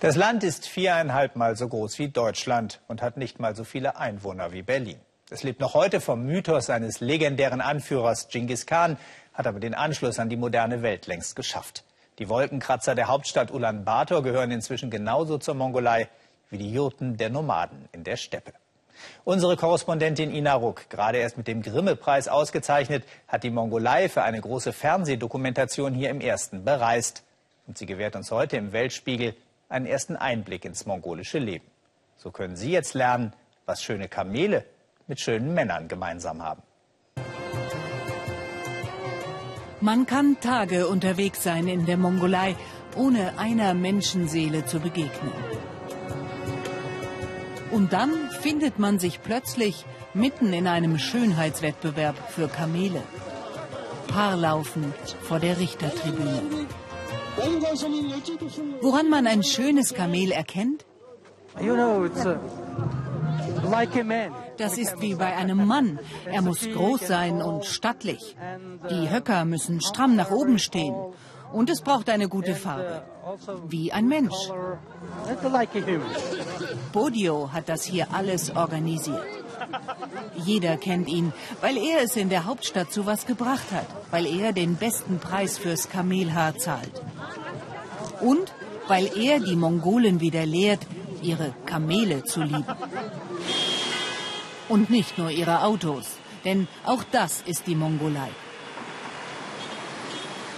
Das Land ist viereinhalb Mal so groß wie Deutschland und hat nicht mal so viele Einwohner wie Berlin. Es lebt noch heute vom Mythos seines legendären Anführers Genghis Khan, hat aber den Anschluss an die moderne Welt längst geschafft. Die Wolkenkratzer der Hauptstadt Ulaanbaatar gehören inzwischen genauso zur Mongolei wie die Jurten der Nomaden in der Steppe. Unsere Korrespondentin Ina Ruck, gerade erst mit dem Grimme-Preis ausgezeichnet, hat die Mongolei für eine große Fernsehdokumentation hier im Ersten bereist. Und sie gewährt uns heute im Weltspiegel einen ersten Einblick ins mongolische Leben. So können Sie jetzt lernen, was schöne Kamele mit schönen Männern gemeinsam haben. Man kann Tage unterwegs sein in der Mongolei, ohne einer Menschenseele zu begegnen. Und dann findet man sich plötzlich mitten in einem Schönheitswettbewerb für Kamele. Paarlaufen vor der Richtertribüne. Woran man ein schönes Kamel erkennt? Das ist wie bei einem Mann. Er muss groß sein und stattlich. Die Höcker müssen stramm nach oben stehen. Und es braucht eine gute Farbe. Wie ein Mensch. Bodio hat das hier alles organisiert. Jeder kennt ihn, weil er es in der Hauptstadt zu was gebracht hat, weil er den besten Preis fürs Kamelhaar zahlt. Und weil er die Mongolen wieder lehrt, ihre Kamele zu lieben. Und nicht nur ihre Autos, denn auch das ist die Mongolei.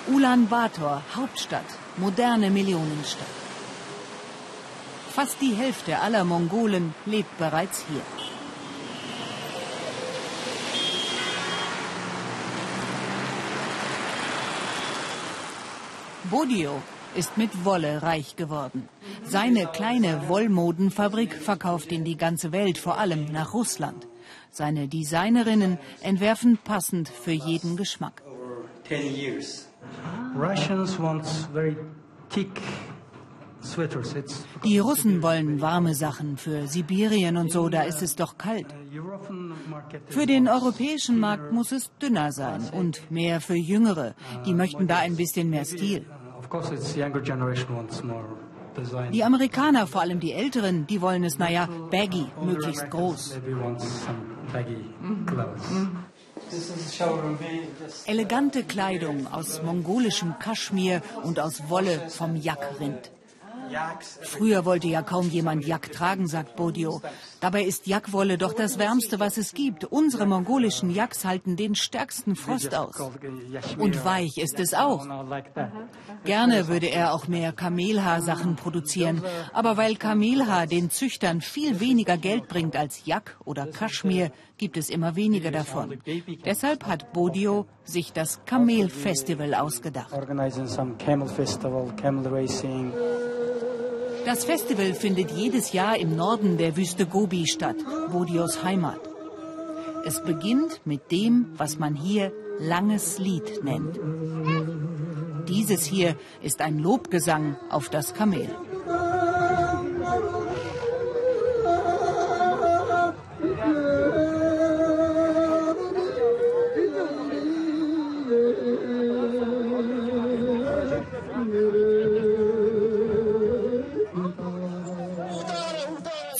Ulaanbaatar, Hauptstadt, moderne Millionenstadt. Fast die Hälfte aller Mongolen lebt bereits hier. Bodio ist mit Wolle reich geworden. Seine kleine Wollmodenfabrik verkauft in die ganze Welt, vor allem nach Russland. Seine Designerinnen entwerfen passend für jeden Geschmack. Die Russen wollen warme Sachen für Sibirien und so, da ist es doch kalt. Für den europäischen Markt muss es dünner sein und mehr für Jüngere. Die möchten da ein bisschen mehr Stil. Die Amerikaner, vor allem die Älteren, die wollen es, naja, baggy, möglichst groß. Elegante Kleidung aus mongolischem Kaschmir und aus Wolle vom Yak-Rind. Früher wollte ja kaum jemand Jack tragen, sagt Bodio. Dabei ist Jackwolle doch das Wärmste, was es gibt. Unsere mongolischen Jacks halten den stärksten Frost aus. Und weich ist es auch. Gerne würde er auch mehr Kamelhaarsachen produzieren. Aber weil Kamelhaar den Züchtern viel weniger Geld bringt als Jack oder Kaschmir, gibt es immer weniger davon. Deshalb hat Bodio sich das Kamelfestival ausgedacht. Das Festival findet jedes Jahr im Norden der Wüste Gobi statt, Bodios Heimat. Es beginnt mit dem, was man hier langes Lied nennt. Dieses hier ist ein Lobgesang auf das Kamel.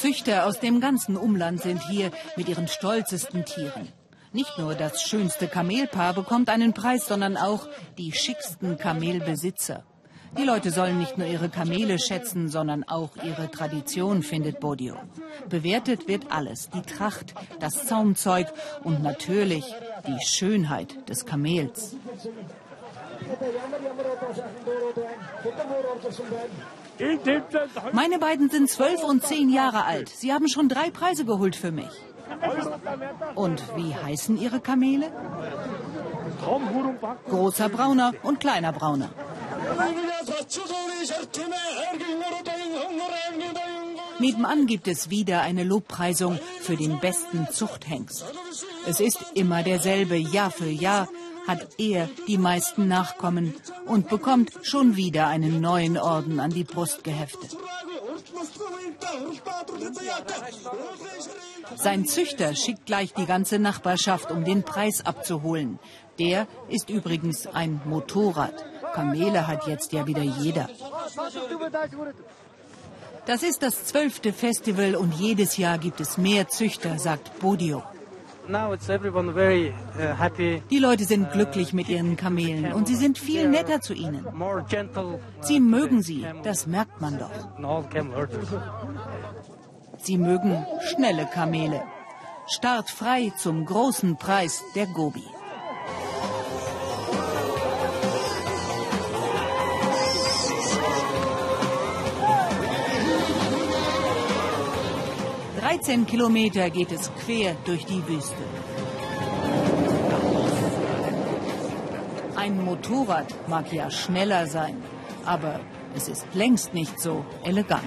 Züchter aus dem ganzen Umland sind hier mit ihren stolzesten Tieren. Nicht nur das schönste Kamelpaar bekommt einen Preis, sondern auch die schicksten Kamelbesitzer. Die Leute sollen nicht nur ihre Kamele schätzen, sondern auch ihre Tradition, findet Bodio. Bewertet wird alles, die Tracht, das Zaumzeug und natürlich die Schönheit des Kamels. Meine beiden sind zwölf und zehn Jahre alt. Sie haben schon drei Preise geholt für mich. Und wie heißen Ihre Kamele? Großer Brauner und kleiner Brauner. Nebenan gibt es wieder eine Lobpreisung für den besten Zuchthengst. Es ist immer derselbe, Jahr für Jahr hat er die meisten Nachkommen und bekommt schon wieder einen neuen Orden an die Brust geheftet. Sein Züchter schickt gleich die ganze Nachbarschaft, um den Preis abzuholen. Der ist übrigens ein Motorrad. Kamele hat jetzt ja wieder jeder. Das ist das zwölfte Festival und jedes Jahr gibt es mehr Züchter, sagt Bodio. Uh, Die Leute sind glücklich mit ihren Kamelen und sie sind viel netter zu ihnen. Sie mögen sie, das merkt man doch. Sie mögen schnelle Kamele. Startfrei zum großen Preis der Gobi. Dreizehn Kilometer geht es quer durch die Wüste. Ein Motorrad mag ja schneller sein, aber es ist längst nicht so elegant.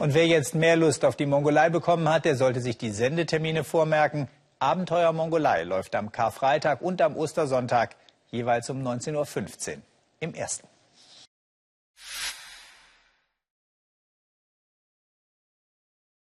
Und wer jetzt mehr Lust auf die Mongolei bekommen hat, der sollte sich die Sendetermine vormerken. Abenteuer Mongolei läuft am Karfreitag und am Ostersonntag jeweils um 19.15 Uhr im ersten.